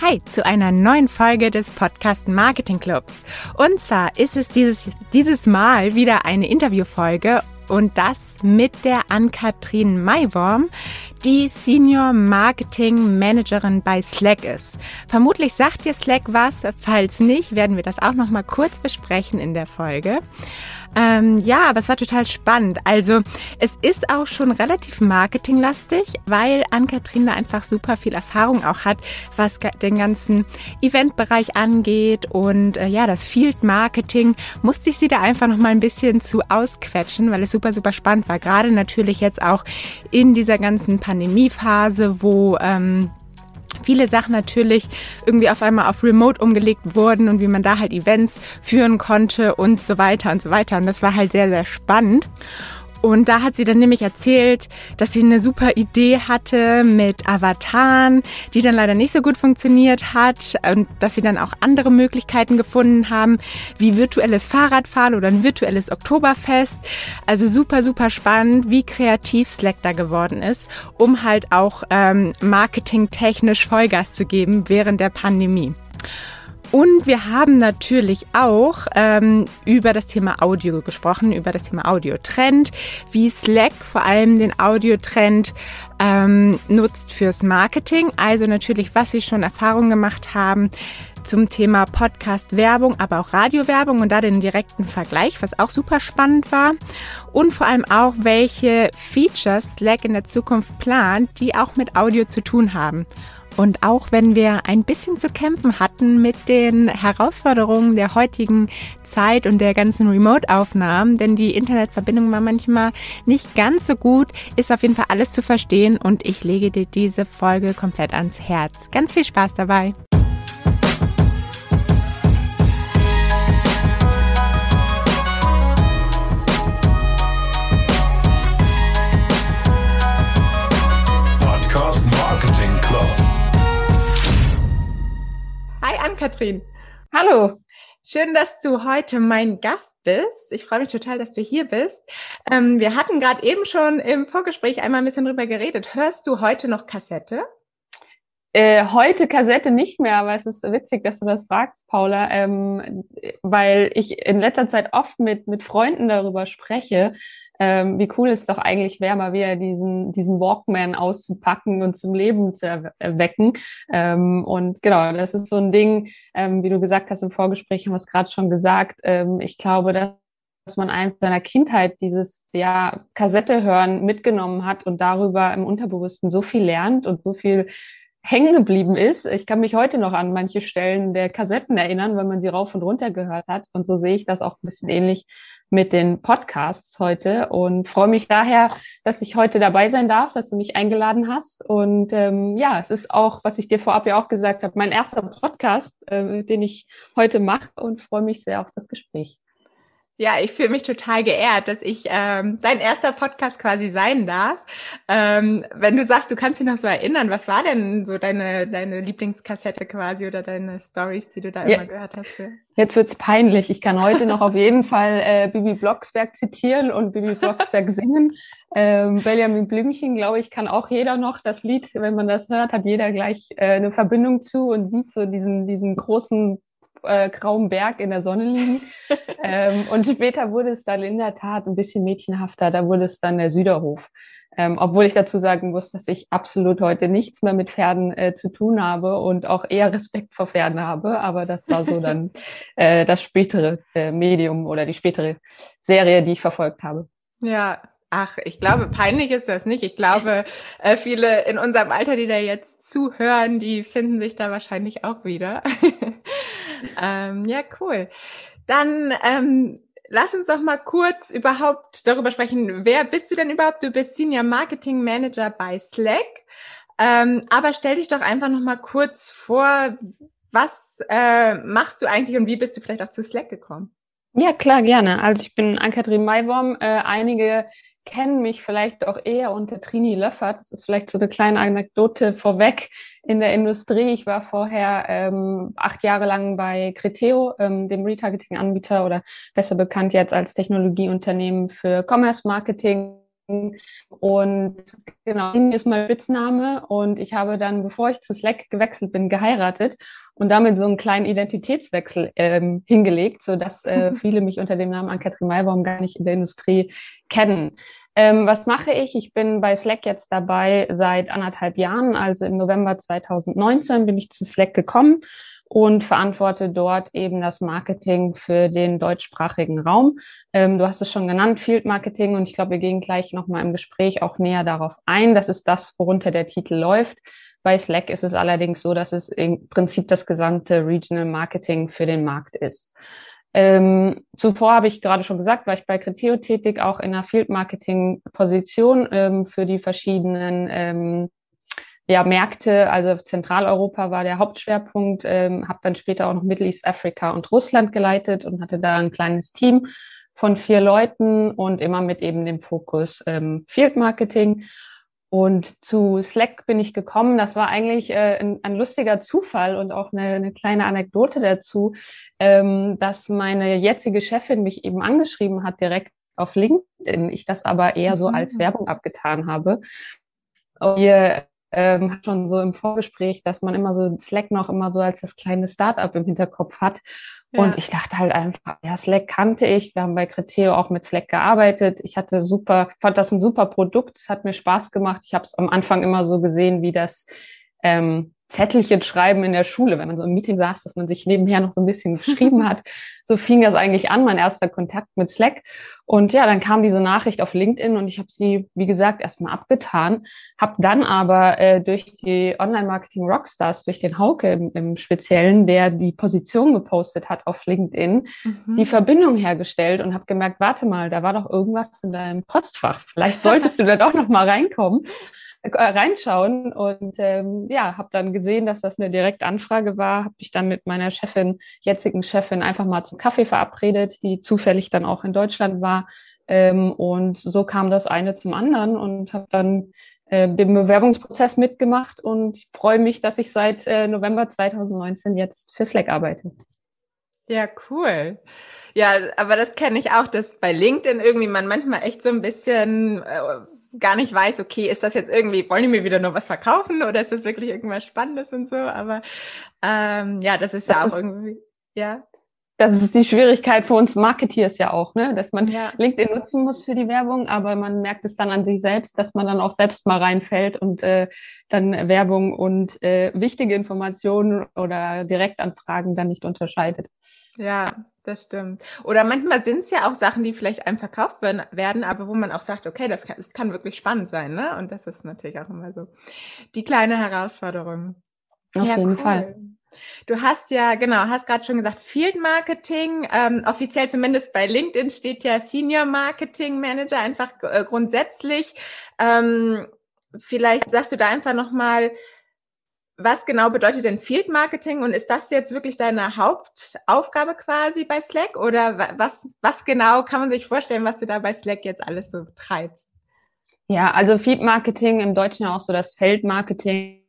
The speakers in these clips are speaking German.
Hi zu einer neuen Folge des Podcast Marketing Clubs. Und zwar ist es dieses, dieses Mal wieder eine Interviewfolge und das mit der Ann-Kathrin Maiworm, die Senior Marketing Managerin bei Slack ist. Vermutlich sagt dir Slack was, falls nicht, werden wir das auch noch mal kurz besprechen in der Folge. Ähm, ja, aber es war total spannend. Also es ist auch schon relativ marketinglastig, weil Ann-Kathrin da einfach super viel Erfahrung auch hat, was den ganzen Eventbereich angeht. Und äh, ja, das Field Marketing musste ich sie da einfach noch mal ein bisschen zu ausquetschen, weil es super, super spannend war. Gerade natürlich jetzt auch in dieser ganzen Pandemiephase, wo ähm, viele Sachen natürlich irgendwie auf einmal auf Remote umgelegt wurden und wie man da halt Events führen konnte und so weiter und so weiter. Und das war halt sehr, sehr spannend. Und da hat sie dann nämlich erzählt, dass sie eine super Idee hatte mit Avataren, die dann leider nicht so gut funktioniert hat und dass sie dann auch andere Möglichkeiten gefunden haben, wie virtuelles Fahrradfahren oder ein virtuelles Oktoberfest. Also super, super spannend, wie kreativ Slack da geworden ist, um halt auch ähm, marketingtechnisch Vollgas zu geben während der Pandemie. Und wir haben natürlich auch ähm, über das Thema Audio gesprochen, über das Thema Audiotrend, wie Slack vor allem den Audiotrend ähm, nutzt fürs Marketing. Also natürlich, was sie schon Erfahrungen gemacht haben zum Thema Podcast-Werbung, aber auch Radiowerbung und da den direkten Vergleich, was auch super spannend war. Und vor allem auch, welche Features Slack in der Zukunft plant, die auch mit Audio zu tun haben. Und auch wenn wir ein bisschen zu kämpfen hatten mit den Herausforderungen der heutigen Zeit und der ganzen Remote-Aufnahmen, denn die Internetverbindung war manchmal nicht ganz so gut, ist auf jeden Fall alles zu verstehen und ich lege dir diese Folge komplett ans Herz. Ganz viel Spaß dabei! Ann-Kathrin. Hallo. Schön, dass du heute mein Gast bist. Ich freue mich total, dass du hier bist. Ähm, wir hatten gerade eben schon im Vorgespräch einmal ein bisschen drüber geredet. Hörst du heute noch Kassette? Äh, heute Kassette nicht mehr, aber es ist witzig, dass du das fragst, Paula, ähm, weil ich in letzter Zeit oft mit, mit Freunden darüber spreche, ähm, wie cool es doch eigentlich wäre, mal wieder diesen, diesen Walkman auszupacken und zum Leben zu erwecken. Ähm, und genau, das ist so ein Ding, ähm, wie du gesagt hast im Vorgespräch, haben wir es gerade schon gesagt. Ähm, ich glaube, dass dass man einfach seiner Kindheit dieses ja Kassette hören mitgenommen hat und darüber im Unterbewussten so viel lernt und so viel hängen geblieben ist. Ich kann mich heute noch an manche Stellen der Kassetten erinnern, weil man sie rauf und runter gehört hat. Und so sehe ich das auch ein bisschen ähnlich mit den Podcasts heute und freue mich daher, dass ich heute dabei sein darf, dass du mich eingeladen hast. Und ähm, ja, es ist auch, was ich dir vorab ja auch gesagt habe, mein erster Podcast, äh, den ich heute mache und freue mich sehr auf das Gespräch. Ja, ich fühle mich total geehrt, dass ich ähm, dein erster Podcast quasi sein darf. Ähm, wenn du sagst, du kannst dich noch so erinnern, was war denn so deine, deine Lieblingskassette quasi oder deine Stories, die du da ja. immer gehört hast? Für? Jetzt wird's peinlich. Ich kann heute noch auf jeden Fall äh, Bibi Blocksberg zitieren und Bibi Blocksberg singen. Ähm, Benjamin Blümchen, glaube ich, kann auch jeder noch das Lied, wenn man das hört, hat jeder gleich äh, eine Verbindung zu und sieht so diesen, diesen großen äh, grauen Berg in der Sonne liegen. ähm, und später wurde es dann in der Tat ein bisschen mädchenhafter. Da wurde es dann der Süderhof. Ähm, obwohl ich dazu sagen muss, dass ich absolut heute nichts mehr mit Pferden äh, zu tun habe und auch eher Respekt vor Pferden habe. Aber das war so dann äh, das spätere äh, Medium oder die spätere Serie, die ich verfolgt habe. Ja, Ach, ich glaube, peinlich ist das nicht. Ich glaube, äh, viele in unserem Alter, die da jetzt zuhören, die finden sich da wahrscheinlich auch wieder. ähm, ja, cool. Dann ähm, lass uns doch mal kurz überhaupt darüber sprechen. Wer bist du denn überhaupt? Du bist Senior Marketing Manager bei Slack. Ähm, aber stell dich doch einfach noch mal kurz vor, was äh, machst du eigentlich und wie bist du vielleicht auch zu Slack gekommen? Ja, klar, gerne. Also ich bin Ann-Kathrin Maibaum. Äh, einige kennen mich vielleicht auch eher unter Trini Löffert. Das ist vielleicht so eine kleine Anekdote vorweg in der Industrie. Ich war vorher ähm, acht Jahre lang bei Criteo, ähm, dem Retargeting-Anbieter oder besser bekannt jetzt als Technologieunternehmen für Commerce Marketing Und genau, ist mein Spitzname. Und ich habe dann, bevor ich zu Slack gewechselt bin, geheiratet und damit so einen kleinen Identitätswechsel ähm, hingelegt, sodass äh, viele mich unter dem Namen Ann-Kathrin Maybaum gar nicht in der Industrie kennen. Ähm, was mache ich? Ich bin bei Slack jetzt dabei seit anderthalb Jahren. Also im November 2019 bin ich zu Slack gekommen und verantworte dort eben das Marketing für den deutschsprachigen Raum. Ähm, du hast es schon genannt, Field Marketing, und ich glaube, wir gehen gleich nochmal im Gespräch auch näher darauf ein. Das ist das, worunter der Titel läuft. Bei Slack ist es allerdings so, dass es im Prinzip das gesamte Regional Marketing für den Markt ist. Ähm, zuvor habe ich gerade schon gesagt, war ich bei Criteo tätig, auch in einer Field Marketing Position ähm, für die verschiedenen ähm, ja, Märkte, also Zentraleuropa war der Hauptschwerpunkt, ähm, habe dann später auch noch Middle East Africa und Russland geleitet und hatte da ein kleines Team von vier Leuten und immer mit eben dem Fokus ähm, Field Marketing. Und zu Slack bin ich gekommen. Das war eigentlich äh, ein, ein, lustiger Zufall und auch eine, eine kleine Anekdote dazu, ähm, dass meine jetzige Chefin mich eben angeschrieben hat direkt auf LinkedIn. Ich das aber eher so als mhm. Werbung abgetan habe. Wir ähm, hat schon so im Vorgespräch, dass man immer so Slack noch immer so als das kleine Startup im Hinterkopf hat. Ja. Und ich dachte halt einfach, ja, Slack kannte ich. Wir haben bei Criteo auch mit Slack gearbeitet. Ich hatte super, fand das ein super Produkt. Es hat mir Spaß gemacht. Ich habe es am Anfang immer so gesehen, wie das ähm, Zettelchen schreiben in der Schule, wenn man so im Meeting saß, dass man sich nebenher noch so ein bisschen geschrieben hat. So fing das eigentlich an, mein erster Kontakt mit Slack. Und ja, dann kam diese Nachricht auf LinkedIn und ich habe sie, wie gesagt, erstmal abgetan, habe dann aber äh, durch die Online-Marketing Rockstars, durch den Hauke im, im, Speziellen, der die Position gepostet hat auf LinkedIn, mhm. die Verbindung hergestellt und habe gemerkt, warte mal, da war doch irgendwas in deinem Postfach. Vielleicht solltest du da doch noch mal reinkommen reinschauen und ähm, ja, habe dann gesehen, dass das eine Direktanfrage war, habe ich dann mit meiner Chefin, jetzigen Chefin, einfach mal zum Kaffee verabredet, die zufällig dann auch in Deutschland war ähm, und so kam das eine zum anderen und habe dann äh, Bewerbungsprozess mitgemacht und freue mich, dass ich seit äh, November 2019 jetzt für Slack arbeite. Ja, cool. Ja, aber das kenne ich auch, dass bei LinkedIn irgendwie man manchmal echt so ein bisschen äh, gar nicht weiß, okay, ist das jetzt irgendwie, wollen die mir wieder nur was verkaufen oder ist das wirklich irgendwas Spannendes und so? Aber ähm, ja, das ist das ja auch ist, irgendwie, ja. Das ist die Schwierigkeit für uns Marketeers ja auch, ne? dass man ja. LinkedIn nutzen muss für die Werbung, aber man merkt es dann an sich selbst, dass man dann auch selbst mal reinfällt und äh, dann Werbung und äh, wichtige Informationen oder Direktanfragen dann nicht unterscheidet. Ja, das stimmt. Oder manchmal sind es ja auch Sachen, die vielleicht einem verkauft werden, aber wo man auch sagt, okay, das kann, das kann wirklich spannend sein, ne? Und das ist natürlich auch immer so die kleine Herausforderung. Auf ja, jeden cool. Fall. Du hast ja, genau, hast gerade schon gesagt, Field Marketing, ähm, offiziell zumindest bei LinkedIn steht ja Senior Marketing Manager, einfach äh, grundsätzlich. Ähm, vielleicht sagst du da einfach nochmal, was genau bedeutet denn Field Marketing und ist das jetzt wirklich deine Hauptaufgabe quasi bei Slack oder was, was genau kann man sich vorstellen, was du da bei Slack jetzt alles so treibst? Ja, also Field Marketing im Deutschen auch so das Feldmarketing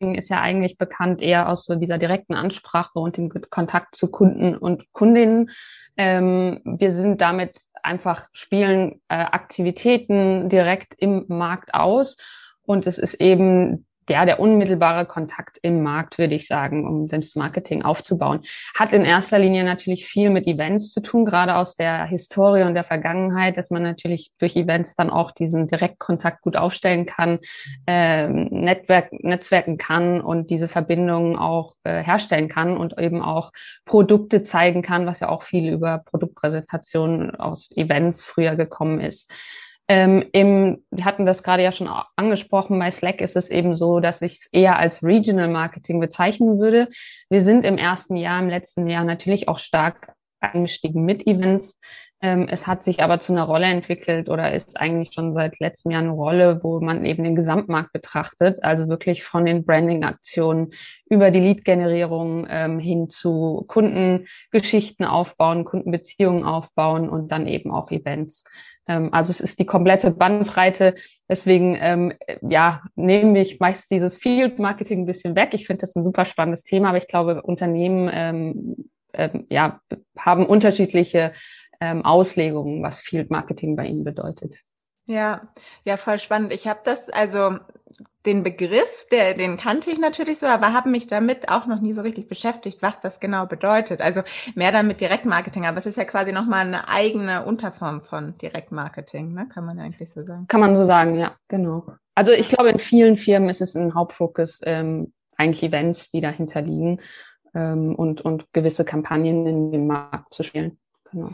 ist ja eigentlich bekannt eher aus so dieser direkten Ansprache und dem Kontakt zu Kunden und Kundinnen. Ähm, wir sind damit einfach spielen äh, Aktivitäten direkt im Markt aus und es ist eben ja, der unmittelbare Kontakt im Markt, würde ich sagen, um das Marketing aufzubauen. Hat in erster Linie natürlich viel mit Events zu tun, gerade aus der Historie und der Vergangenheit, dass man natürlich durch Events dann auch diesen Direktkontakt gut aufstellen kann, äh, Netzwerk, netzwerken kann und diese Verbindungen auch äh, herstellen kann und eben auch Produkte zeigen kann, was ja auch viel über Produktpräsentationen aus Events früher gekommen ist. Ähm, im, wir hatten das gerade ja schon angesprochen, bei Slack ist es eben so, dass ich es eher als Regional Marketing bezeichnen würde. Wir sind im ersten Jahr, im letzten Jahr natürlich auch stark eingestiegen mit Events. Ähm, es hat sich aber zu einer Rolle entwickelt oder ist eigentlich schon seit letztem Jahr eine Rolle, wo man eben den Gesamtmarkt betrachtet, also wirklich von den Branding-Aktionen über die Lead-Generierung ähm, hin zu Kundengeschichten aufbauen, Kundenbeziehungen aufbauen und dann eben auch Events. Ähm, also es ist die komplette Bandbreite. Deswegen ähm, ja, nehme ich meist dieses Field Marketing ein bisschen weg. Ich finde das ein super spannendes Thema, aber ich glaube, Unternehmen ähm, ähm, ja, haben unterschiedliche ähm, Auslegungen, was Field Marketing bei ihnen bedeutet. Ja, ja, voll spannend. Ich habe das, also den Begriff, der, den kannte ich natürlich so, aber habe mich damit auch noch nie so richtig beschäftigt, was das genau bedeutet. Also mehr dann mit Direktmarketing, aber es ist ja quasi nochmal eine eigene Unterform von Direktmarketing, ne? kann man ja eigentlich so sagen. Kann man so sagen, ja, genau. Also ich glaube, in vielen Firmen ist es ein Hauptfokus, ähm, eigentlich Events, die dahinter liegen ähm, und, und gewisse Kampagnen in den Markt zu spielen. Genau.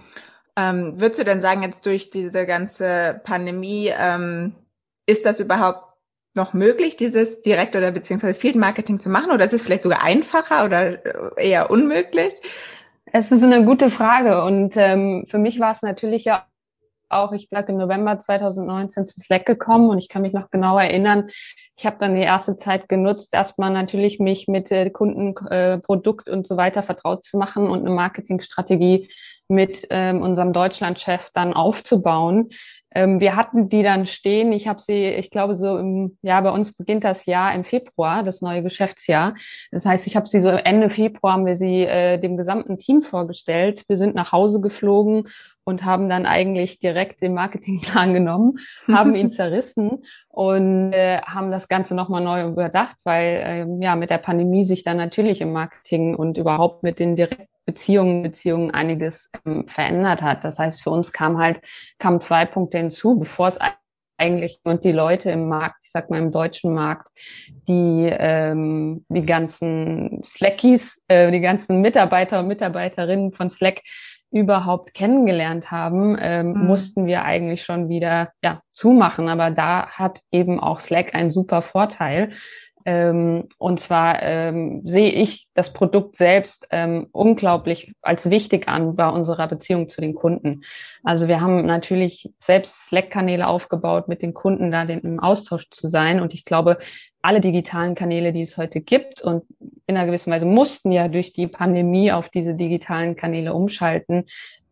Ähm, würdest du denn sagen, jetzt durch diese ganze Pandemie, ähm, ist das überhaupt noch möglich, dieses Direkt- oder beziehungsweise Field Marketing zu machen? Oder ist es vielleicht sogar einfacher oder äh, eher unmöglich? Es ist eine gute Frage. Und ähm, für mich war es natürlich ja auch, ich sage im November 2019 zu Slack gekommen und ich kann mich noch genau erinnern, ich habe dann die erste Zeit genutzt, erstmal natürlich mich mit äh, Kunden, äh, Produkt und so weiter vertraut zu machen und eine Marketingstrategie mit ähm, unserem Deutschlandchef dann aufzubauen. Ähm, wir hatten die dann stehen. Ich habe sie, ich glaube, so im, ja, bei uns beginnt das Jahr im Februar, das neue Geschäftsjahr. Das heißt, ich habe sie so Ende Februar haben wir sie äh, dem gesamten Team vorgestellt. Wir sind nach Hause geflogen und haben dann eigentlich direkt den Marketingplan genommen, haben ihn zerrissen und äh, haben das Ganze nochmal neu überdacht, weil ähm, ja mit der Pandemie sich dann natürlich im Marketing und überhaupt mit den direkten Beziehungen, Beziehungen einiges ähm, verändert hat. Das heißt, für uns kam halt, kamen zwei Punkte hinzu, bevor es eigentlich und die Leute im Markt, ich sag mal im deutschen Markt, die ähm, die ganzen Slackies, äh, die ganzen Mitarbeiter und Mitarbeiterinnen von Slack überhaupt kennengelernt haben, ähm, mhm. mussten wir eigentlich schon wieder ja zumachen. Aber da hat eben auch Slack einen super Vorteil, ähm, und zwar ähm, sehe ich das Produkt selbst ähm, unglaublich als wichtig an bei unserer Beziehung zu den Kunden. Also wir haben natürlich selbst Slack-Kanäle aufgebaut, mit den Kunden da den, im Austausch zu sein. Und ich glaube, alle digitalen Kanäle, die es heute gibt und in einer gewissen Weise mussten ja durch die Pandemie auf diese digitalen Kanäle umschalten,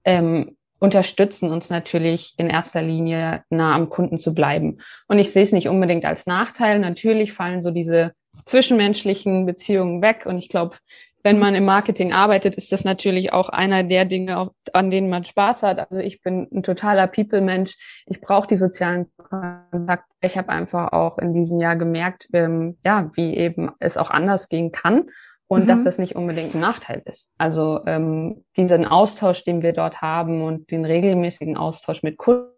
ähm, unterstützen uns natürlich in erster Linie nah am Kunden zu bleiben. Und ich sehe es nicht unbedingt als Nachteil. Natürlich fallen so diese zwischenmenschlichen Beziehungen weg. Und ich glaube, wenn man im Marketing arbeitet, ist das natürlich auch einer der Dinge, an denen man Spaß hat. Also ich bin ein totaler People-Mensch. Ich brauche die sozialen Kontakte. Ich habe einfach auch in diesem Jahr gemerkt, ähm, ja, wie eben es auch anders gehen kann und mhm. dass das nicht unbedingt ein Nachteil ist. Also ähm, diesen Austausch, den wir dort haben und den regelmäßigen Austausch mit Kunden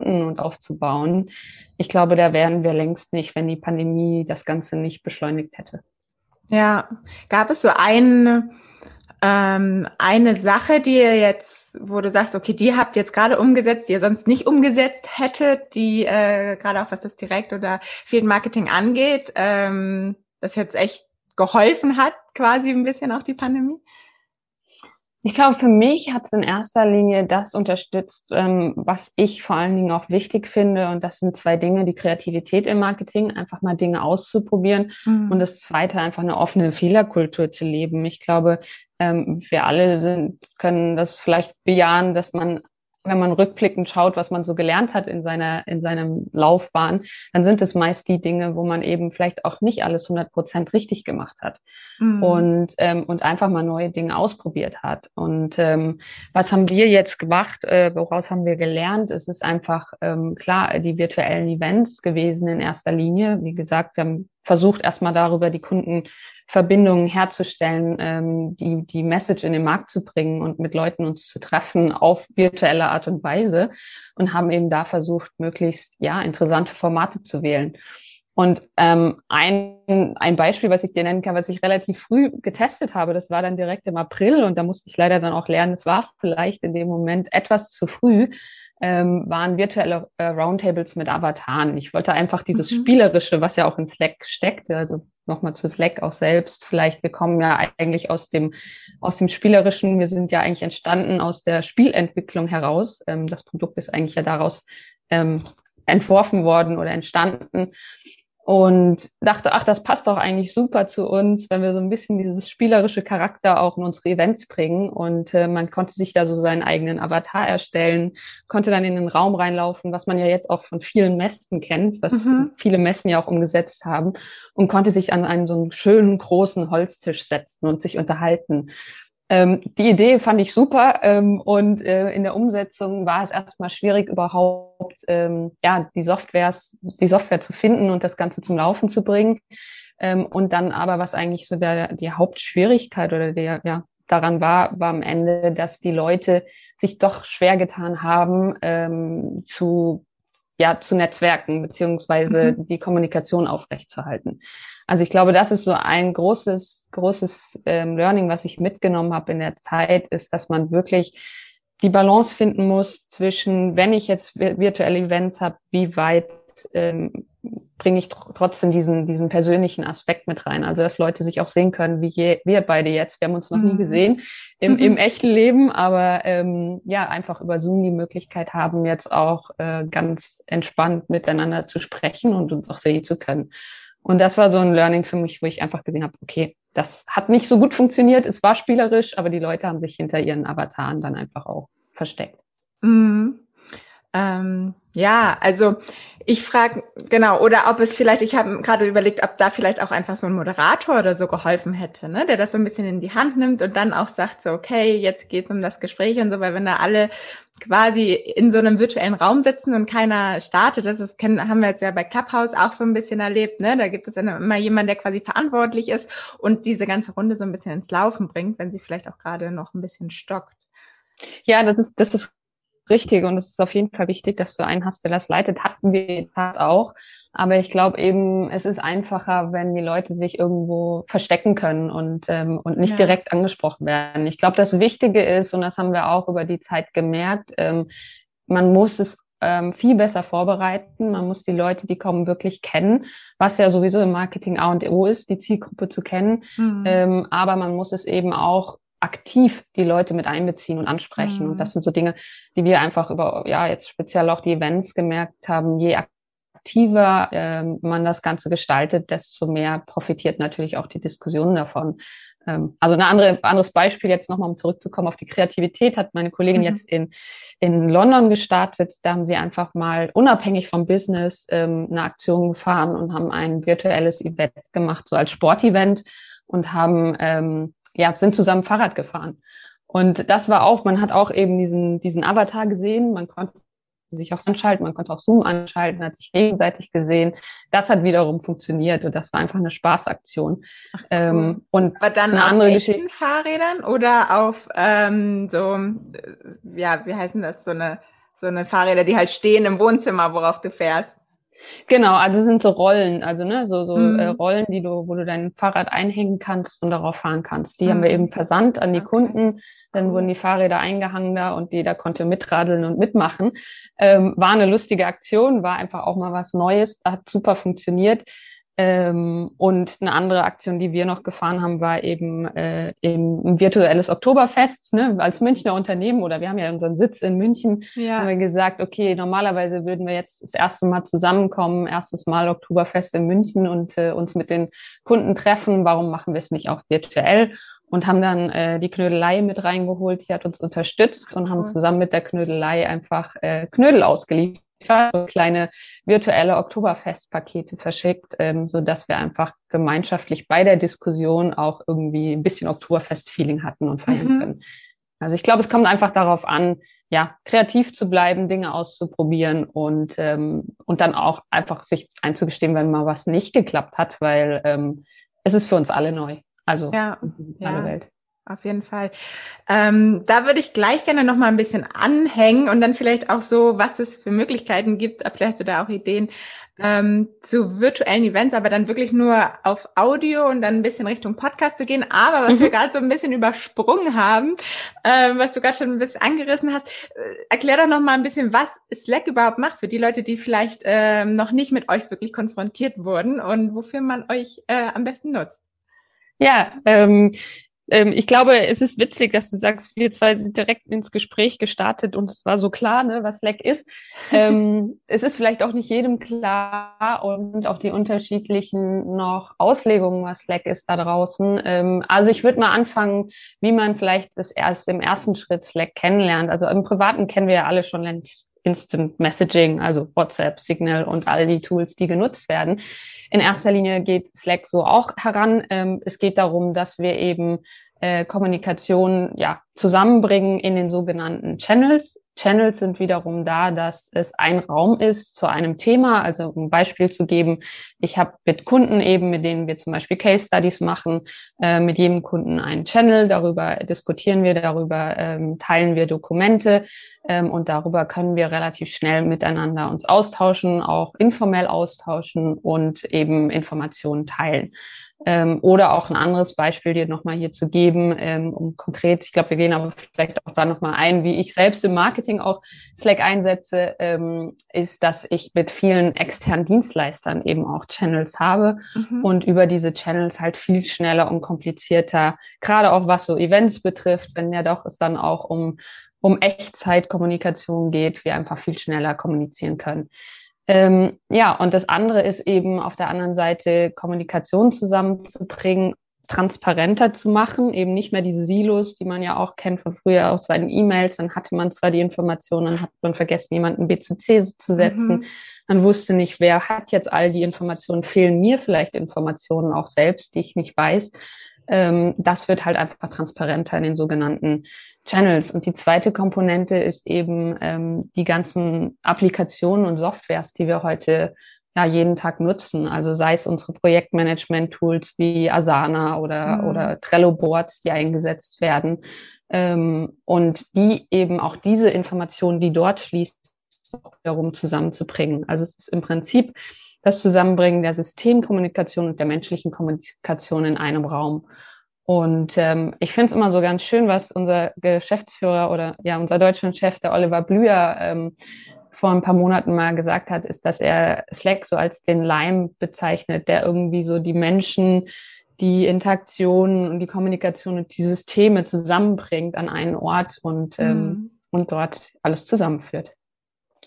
und aufzubauen, ich glaube, da wären wir längst nicht, wenn die Pandemie das Ganze nicht beschleunigt hätte. Ja, gab es so ein, ähm, eine Sache, die ihr jetzt, wo du sagst, okay, die habt ihr jetzt gerade umgesetzt, die ihr sonst nicht umgesetzt hättet, die äh, gerade auch was das Direkt- oder Field Marketing angeht, ähm, das jetzt echt geholfen hat, quasi ein bisschen auch die Pandemie? Ich glaube, für mich hat es in erster Linie das unterstützt, ähm, was ich vor allen Dingen auch wichtig finde. Und das sind zwei Dinge, die Kreativität im Marketing, einfach mal Dinge auszuprobieren. Mhm. Und das zweite, einfach eine offene Fehlerkultur zu leben. Ich glaube, ähm, wir alle sind, können das vielleicht bejahen, dass man wenn man rückblickend schaut, was man so gelernt hat in seiner, in seinem Laufbahn, dann sind es meist die Dinge, wo man eben vielleicht auch nicht alles 100 Prozent richtig gemacht hat mhm. und, ähm, und einfach mal neue Dinge ausprobiert hat. Und ähm, was haben wir jetzt gemacht? Äh, woraus haben wir gelernt? Es ist einfach ähm, klar, die virtuellen Events gewesen in erster Linie. Wie gesagt, wir haben versucht, erstmal darüber die Kunden Verbindungen herzustellen, ähm, die, die Message in den Markt zu bringen und mit Leuten uns zu treffen auf virtuelle Art und Weise und haben eben da versucht, möglichst ja interessante Formate zu wählen. Und ähm, ein, ein Beispiel, was ich dir nennen kann, was ich relativ früh getestet habe, das war dann direkt im April und da musste ich leider dann auch lernen, es war vielleicht in dem Moment etwas zu früh, ähm, waren virtuelle äh, Roundtables mit Avataren. Ich wollte einfach dieses mhm. Spielerische, was ja auch in Slack steckt, also nochmal zu Slack auch selbst. Vielleicht, wir kommen ja eigentlich aus dem, aus dem Spielerischen. Wir sind ja eigentlich entstanden aus der Spielentwicklung heraus. Ähm, das Produkt ist eigentlich ja daraus ähm, entworfen worden oder entstanden und dachte, ach, das passt doch eigentlich super zu uns, wenn wir so ein bisschen dieses spielerische Charakter auch in unsere Events bringen. Und äh, man konnte sich da so seinen eigenen Avatar erstellen, konnte dann in den Raum reinlaufen, was man ja jetzt auch von vielen Messen kennt, was mhm. viele Messen ja auch umgesetzt haben, und konnte sich an einen so einen schönen großen Holztisch setzen und sich unterhalten. Ähm, die Idee fand ich super ähm, und äh, in der Umsetzung war es erstmal schwierig, überhaupt ähm, ja, die, Softwares, die Software zu finden und das Ganze zum Laufen zu bringen. Ähm, und dann aber, was eigentlich so der, die Hauptschwierigkeit oder der, ja, daran war, war am Ende, dass die Leute sich doch schwer getan haben, ähm, zu, ja, zu Netzwerken beziehungsweise mhm. die Kommunikation aufrechtzuerhalten. Also ich glaube, das ist so ein großes, großes ähm, Learning, was ich mitgenommen habe in der Zeit, ist, dass man wirklich die Balance finden muss zwischen, wenn ich jetzt virtuelle Events habe, wie weit ähm, bringe ich trotzdem diesen, diesen persönlichen Aspekt mit rein. Also, dass Leute sich auch sehen können, wie je, wir beide jetzt. Wir haben uns noch nie mhm. gesehen im, im echten Leben, aber ähm, ja, einfach über Zoom die Möglichkeit haben, jetzt auch äh, ganz entspannt miteinander zu sprechen und uns auch sehen zu können. Und das war so ein Learning für mich, wo ich einfach gesehen habe, okay, das hat nicht so gut funktioniert, es war spielerisch, aber die Leute haben sich hinter ihren Avataren dann einfach auch versteckt. Mhm. Ähm, ja, also ich frage genau, oder ob es vielleicht, ich habe gerade überlegt, ob da vielleicht auch einfach so ein Moderator oder so geholfen hätte, ne, der das so ein bisschen in die Hand nimmt und dann auch sagt so, okay, jetzt geht's um das Gespräch und so, weil wenn da alle quasi in so einem virtuellen Raum sitzen und keiner startet, das ist, kennen, haben wir jetzt ja bei Clubhouse auch so ein bisschen erlebt, ne, da gibt es dann immer jemand, der quasi verantwortlich ist und diese ganze Runde so ein bisschen ins Laufen bringt, wenn sie vielleicht auch gerade noch ein bisschen stockt. Ja, das ist, das ist richtig und es ist auf jeden Fall wichtig, dass du einen hast, der das leitet. Hatten wir auch. Aber ich glaube eben, es ist einfacher, wenn die Leute sich irgendwo verstecken können und, ähm, und nicht ja. direkt angesprochen werden. Ich glaube, das Wichtige ist, und das haben wir auch über die Zeit gemerkt, ähm, man muss es ähm, viel besser vorbereiten. Man muss die Leute, die kommen, wirklich kennen, was ja sowieso im Marketing A und O ist, die Zielgruppe zu kennen. Mhm. Ähm, aber man muss es eben auch aktiv die Leute mit einbeziehen und ansprechen. Mhm. Und das sind so Dinge, die wir einfach über, ja, jetzt speziell auch die Events gemerkt haben. Je aktiver äh, man das Ganze gestaltet, desto mehr profitiert natürlich auch die Diskussion davon. Ähm, also ein andere, anderes Beispiel jetzt nochmal, um zurückzukommen auf die Kreativität, hat meine Kollegin mhm. jetzt in, in London gestartet. Da haben sie einfach mal unabhängig vom Business ähm, eine Aktion gefahren und haben ein virtuelles Event gemacht, so als Sportevent und haben ähm, ja, sind zusammen Fahrrad gefahren. Und das war auch, man hat auch eben diesen, diesen Avatar gesehen, man konnte sich auch anschalten, man konnte auch Zoom anschalten, hat sich gegenseitig gesehen. Das hat wiederum funktioniert und das war einfach eine Spaßaktion. Ach, cool. ähm, und Aber dann eine auf andere Geschichte. Fahrrädern oder auf ähm, so, ja, wie heißen das, so eine, so eine Fahrräder, die halt stehen im Wohnzimmer, worauf du fährst? Genau, also sind so Rollen, also ne, so, so mhm. äh, Rollen, die du, wo du dein Fahrrad einhängen kannst und darauf fahren kannst. Die mhm. haben wir eben versandt an die okay. Kunden. Dann wurden die Fahrräder eingehangen da und jeder konnte mitradeln und mitmachen. Ähm, war eine lustige Aktion, war einfach auch mal was Neues, hat super funktioniert. Ähm, und eine andere Aktion, die wir noch gefahren haben, war eben, äh, eben ein virtuelles Oktoberfest. Ne? Als Münchner Unternehmen oder wir haben ja unseren Sitz in München, ja. haben wir gesagt, okay, normalerweise würden wir jetzt das erste Mal zusammenkommen, erstes Mal Oktoberfest in München und äh, uns mit den Kunden treffen. Warum machen wir es nicht auch virtuell? Und haben dann äh, die Knödelei mit reingeholt, die hat uns unterstützt und haben zusammen mit der Knödelei einfach äh, Knödel ausgeliefert kleine virtuelle Oktoberfestpakete verschickt, ähm, so dass wir einfach gemeinschaftlich bei der Diskussion auch irgendwie ein bisschen Oktoberfest-Feeling hatten und feiern mhm. können. Also ich glaube, es kommt einfach darauf an, ja, kreativ zu bleiben, Dinge auszuprobieren und, ähm, und dann auch einfach sich einzugestehen, wenn mal was nicht geklappt hat, weil ähm, es ist für uns alle neu. Also ja, alle ja. Welt auf jeden Fall. Ähm, da würde ich gleich gerne noch mal ein bisschen anhängen und dann vielleicht auch so, was es für Möglichkeiten gibt, vielleicht hast du da auch Ideen ähm, zu virtuellen Events, aber dann wirklich nur auf Audio und dann ein bisschen Richtung Podcast zu gehen. Aber was mhm. wir gerade so ein bisschen übersprungen haben, äh, was du gerade schon ein bisschen angerissen hast, äh, erklär doch noch mal ein bisschen, was Slack überhaupt macht für die Leute, die vielleicht äh, noch nicht mit euch wirklich konfrontiert wurden und wofür man euch äh, am besten nutzt. Ja, ähm, ähm, ich glaube, es ist witzig, dass du sagst, wir zwei sind direkt ins Gespräch gestartet und es war so klar, ne, was Slack ist. ähm, es ist vielleicht auch nicht jedem klar und auch die unterschiedlichen noch Auslegungen, was Slack ist da draußen. Ähm, also ich würde mal anfangen, wie man vielleicht das erst im ersten Schritt Slack kennenlernt. Also im Privaten kennen wir ja alle schon Instant Messaging, also WhatsApp, Signal und all die Tools, die genutzt werden. In erster Linie geht Slack so auch heran. Ähm, es geht darum, dass wir eben äh, Kommunikation ja, zusammenbringen in den sogenannten Channels. Channels sind wiederum da, dass es ein Raum ist zu einem Thema. Also um ein Beispiel zu geben, ich habe mit Kunden eben, mit denen wir zum Beispiel Case Studies machen, äh, mit jedem Kunden einen Channel. Darüber diskutieren wir, darüber ähm, teilen wir Dokumente ähm, und darüber können wir relativ schnell miteinander uns austauschen, auch informell austauschen und eben Informationen teilen. Ähm, oder auch ein anderes Beispiel dir nochmal hier zu geben, ähm, um konkret, ich glaube, wir gehen aber vielleicht auch da nochmal ein, wie ich selbst im Marketing auch Slack einsetze, ähm, ist, dass ich mit vielen externen Dienstleistern eben auch Channels habe mhm. und über diese Channels halt viel schneller und komplizierter, gerade auch was so Events betrifft, wenn ja doch es dann auch um um Echtzeitkommunikation geht, wir einfach viel schneller kommunizieren können. Ähm, ja, und das andere ist eben auf der anderen Seite Kommunikation zusammenzubringen, transparenter zu machen, eben nicht mehr diese Silos, die man ja auch kennt von früher aus seinen E-Mails. Dann hatte man zwar die Informationen, dann hat man vergessen, jemanden BCC zu setzen. Mhm. Man wusste nicht, wer hat jetzt all die Informationen, fehlen mir vielleicht Informationen auch selbst, die ich nicht weiß. Ähm, das wird halt einfach transparenter in den sogenannten Channels. Und die zweite Komponente ist eben ähm, die ganzen Applikationen und Softwares, die wir heute ja jeden Tag nutzen. Also sei es unsere Projektmanagement-Tools wie Asana oder, mhm. oder Trello-Boards, die eingesetzt werden. Ähm, und die eben auch diese Informationen, die dort fließen, wiederum zusammenzubringen. Also es ist im Prinzip das Zusammenbringen der Systemkommunikation und der menschlichen Kommunikation in einem Raum. Und ähm, ich finde es immer so ganz schön, was unser Geschäftsführer oder ja unser Deutschlandchef, der Oliver Blüher, ähm, vor ein paar Monaten mal gesagt hat, ist, dass er Slack so als den Leim bezeichnet, der irgendwie so die Menschen, die Interaktion und die Kommunikation und die Systeme zusammenbringt an einen Ort und, ähm, mhm. und dort alles zusammenführt.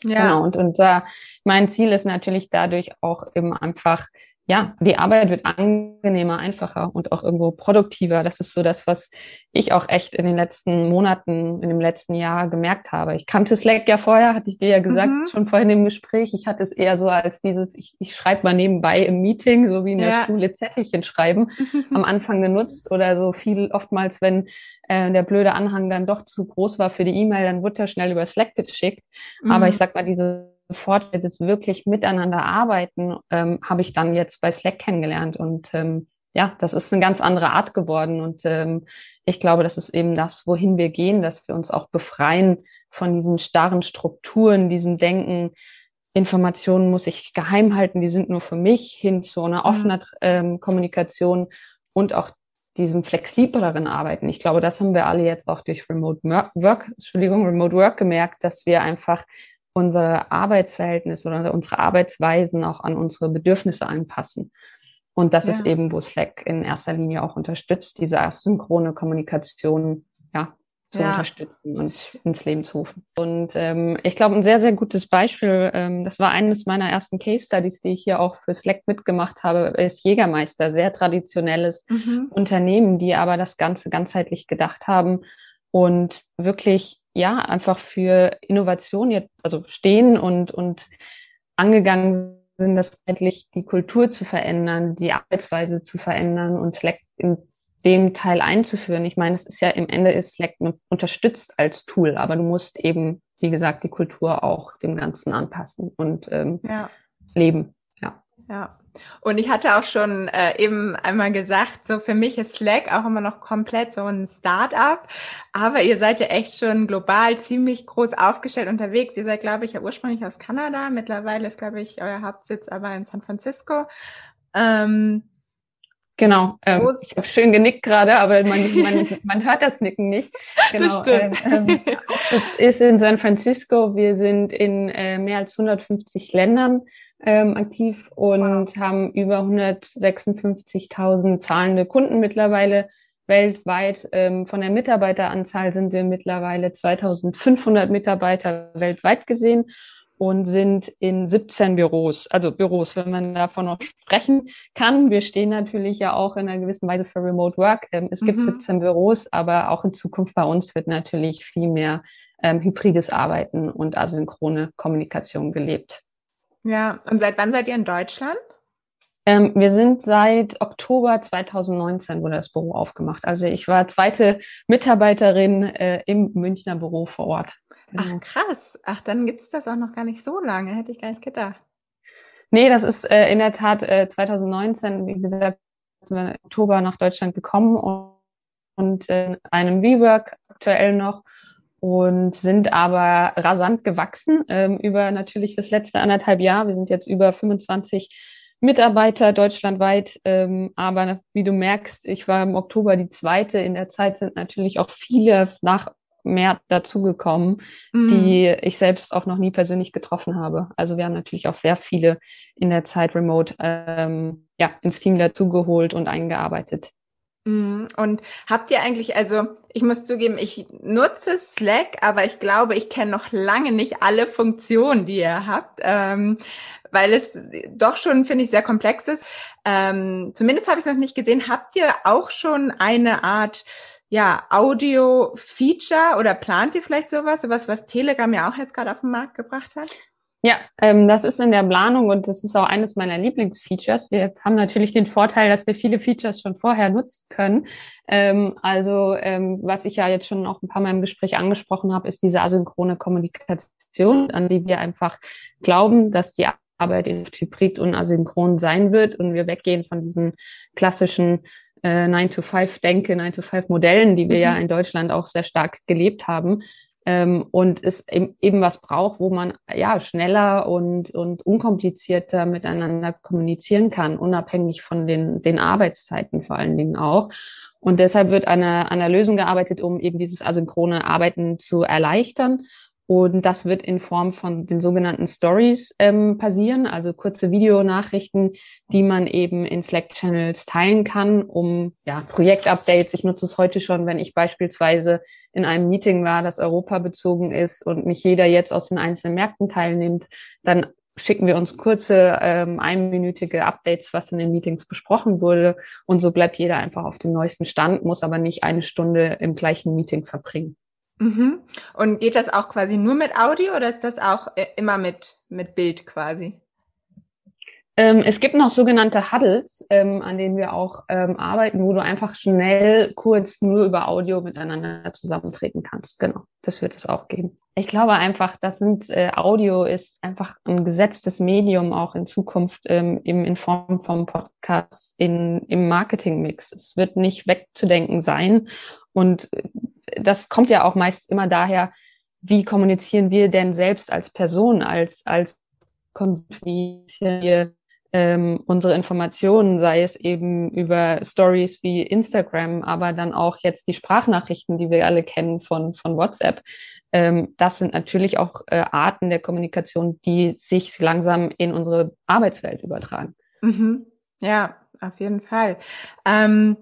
Ja. Genau. Und, und äh, mein Ziel ist natürlich dadurch auch eben einfach ja, die Arbeit wird angenehmer, einfacher und auch irgendwo produktiver. Das ist so das, was ich auch echt in den letzten Monaten, in dem letzten Jahr gemerkt habe. Ich kannte Slack ja vorher, hatte ich dir ja gesagt, mhm. schon vorhin im Gespräch. Ich hatte es eher so als dieses, ich, ich schreibe mal nebenbei im Meeting, so wie in der ja. Schule Zettelchen schreiben, am Anfang genutzt oder so viel oftmals, wenn äh, der blöde Anhang dann doch zu groß war für die E-Mail, dann wurde er schnell über Slack geschickt. Mhm. Aber ich sag mal, diese Vorteil des wirklich miteinander arbeiten, ähm, habe ich dann jetzt bei Slack kennengelernt. Und ähm, ja, das ist eine ganz andere Art geworden. Und ähm, ich glaube, das ist eben das, wohin wir gehen, dass wir uns auch befreien von diesen starren Strukturen, diesem Denken, Informationen muss ich geheim halten, die sind nur für mich, hin zu einer offenen ähm, Kommunikation und auch diesem flexibleren Arbeiten. Ich glaube, das haben wir alle jetzt auch durch Remote Work, Entschuldigung, Remote Work gemerkt, dass wir einfach unsere Arbeitsverhältnisse oder unsere Arbeitsweisen auch an unsere Bedürfnisse anpassen. Und das ja. ist eben, wo Slack in erster Linie auch unterstützt, diese asynchrone Kommunikation ja, zu ja. unterstützen und ins Leben zu rufen. Und ähm, ich glaube, ein sehr, sehr gutes Beispiel, ähm, das war eines meiner ersten Case Studies, die ich hier auch für Slack mitgemacht habe, ist Jägermeister, sehr traditionelles mhm. Unternehmen, die aber das Ganze ganzheitlich gedacht haben und wirklich ja, einfach für Innovation jetzt, also stehen und, und angegangen sind, das endlich die Kultur zu verändern, die Arbeitsweise zu verändern und Slack in dem Teil einzuführen. Ich meine, es ist ja im Ende ist Slack unterstützt als Tool, aber du musst eben, wie gesagt, die Kultur auch dem Ganzen anpassen und ähm, ja. leben. Ja. Und ich hatte auch schon äh, eben einmal gesagt, so für mich ist Slack auch immer noch komplett so ein Start-up, aber ihr seid ja echt schon global ziemlich groß aufgestellt unterwegs. Ihr seid, glaube ich, ja ursprünglich aus Kanada, mittlerweile ist, glaube ich, euer Hauptsitz aber in San Francisco. Ähm, Genau, ähm, ich habe schön genickt gerade, aber man, man, man hört das Nicken nicht. Genau, das stimmt. Ähm, ähm, ist in San Francisco. Wir sind in äh, mehr als 150 Ländern ähm, aktiv und wow. haben über 156.000 zahlende Kunden mittlerweile weltweit. Ähm, von der Mitarbeiteranzahl sind wir mittlerweile 2500 Mitarbeiter weltweit gesehen und sind in 17 Büros, also Büros, wenn man davon noch sprechen kann. Wir stehen natürlich ja auch in einer gewissen Weise für Remote Work. Ähm, es gibt mhm. 17 Büros, aber auch in Zukunft bei uns wird natürlich viel mehr ähm, hybrides Arbeiten und asynchrone Kommunikation gelebt. Ja, und seit wann seid ihr in Deutschland? Ähm, wir sind seit Oktober 2019 wurde das Büro aufgemacht. Also ich war zweite Mitarbeiterin äh, im Münchner Büro vor Ort. Ach genau. krass. Ach, dann gibt es das auch noch gar nicht so lange, hätte ich gar nicht gedacht. Nee, das ist äh, in der Tat äh, 2019, wie gesagt, im Oktober nach Deutschland gekommen und, und in einem WeWork aktuell noch und sind aber rasant gewachsen ähm, über natürlich das letzte anderthalb Jahr. Wir sind jetzt über 25 Mitarbeiter deutschlandweit. Ähm, aber wie du merkst, ich war im Oktober die zweite. In der Zeit sind natürlich auch viele nach mehr dazugekommen, mhm. die ich selbst auch noch nie persönlich getroffen habe. Also wir haben natürlich auch sehr viele in der Zeit remote ähm, ja, ins Team dazugeholt und eingearbeitet. Mhm. Und habt ihr eigentlich, also ich muss zugeben, ich nutze Slack, aber ich glaube, ich kenne noch lange nicht alle Funktionen, die ihr habt, ähm, weil es doch schon, finde ich, sehr komplex ist. Ähm, zumindest habe ich es noch nicht gesehen. Habt ihr auch schon eine Art ja, Audio-Feature oder plant ihr vielleicht sowas, sowas, was Telegram ja auch jetzt gerade auf den Markt gebracht hat? Ja, ähm, das ist in der Planung und das ist auch eines meiner Lieblingsfeatures. Wir haben natürlich den Vorteil, dass wir viele Features schon vorher nutzen können. Ähm, also ähm, was ich ja jetzt schon auch ein paar Mal im Gespräch angesprochen habe, ist diese asynchrone Kommunikation, an die wir einfach glauben, dass die Arbeit in Hybrid und asynchron sein wird und wir weggehen von diesen klassischen äh, 9-to-5-Denke, 9-to-5-Modellen, die wir mhm. ja in Deutschland auch sehr stark gelebt haben. Ähm, und es eben was braucht, wo man ja schneller und, und unkomplizierter miteinander kommunizieren kann, unabhängig von den, den Arbeitszeiten vor allen Dingen auch. Und deshalb wird an einer, an einer Lösung gearbeitet, um eben dieses asynchrone Arbeiten zu erleichtern und das wird in Form von den sogenannten Stories ähm, passieren, also kurze Videonachrichten, die man eben in Slack-Channels teilen kann, um ja, Projektupdates. Ich nutze es heute schon, wenn ich beispielsweise in einem Meeting war, das europabezogen ist und nicht jeder jetzt aus den einzelnen Märkten teilnimmt, dann schicken wir uns kurze ähm, einminütige Updates, was in den Meetings besprochen wurde. Und so bleibt jeder einfach auf dem neuesten Stand, muss aber nicht eine Stunde im gleichen Meeting verbringen. Mhm. Und geht das auch quasi nur mit Audio oder ist das auch äh, immer mit, mit Bild quasi? Ähm, es gibt noch sogenannte Huddles, ähm, an denen wir auch ähm, arbeiten, wo du einfach schnell kurz nur über Audio miteinander zusammentreten kannst. Genau, das wird es auch geben. Ich glaube einfach, das sind äh, Audio ist einfach ein gesetztes Medium auch in Zukunft ähm, eben in Form vom Podcast in, im Marketingmix. Es wird nicht wegzudenken sein und äh, das kommt ja auch meist immer daher, wie kommunizieren wir denn selbst als Person, als, als kommunizieren wir ähm, unsere Informationen, sei es eben über Stories wie Instagram, aber dann auch jetzt die Sprachnachrichten, die wir alle kennen von, von WhatsApp. Ähm, das sind natürlich auch äh, Arten der Kommunikation, die sich langsam in unsere Arbeitswelt übertragen. Mhm. Ja, auf jeden Fall. Ähm,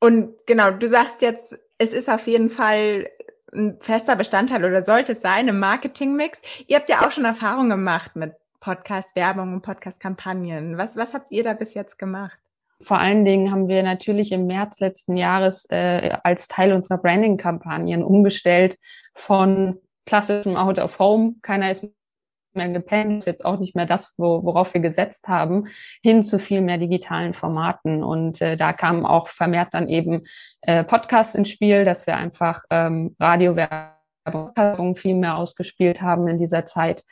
und genau, du sagst jetzt, es ist auf jeden Fall ein fester Bestandteil oder sollte es sein im Marketingmix. Ihr habt ja auch schon Erfahrung gemacht mit Podcast-Werbung und Podcast-Kampagnen. Was, was habt ihr da bis jetzt gemacht? Vor allen Dingen haben wir natürlich im März letzten Jahres äh, als Teil unserer Branding-Kampagnen umgestellt von klassischem Out of Home, keiner ist mehr gepennt, ist jetzt auch nicht mehr das, wo, worauf wir gesetzt haben, hin zu viel mehr digitalen Formaten. Und äh, da kamen auch vermehrt dann eben äh, Podcasts ins Spiel, dass wir einfach ähm, Radiowerbung viel mehr ausgespielt haben in dieser Zeit.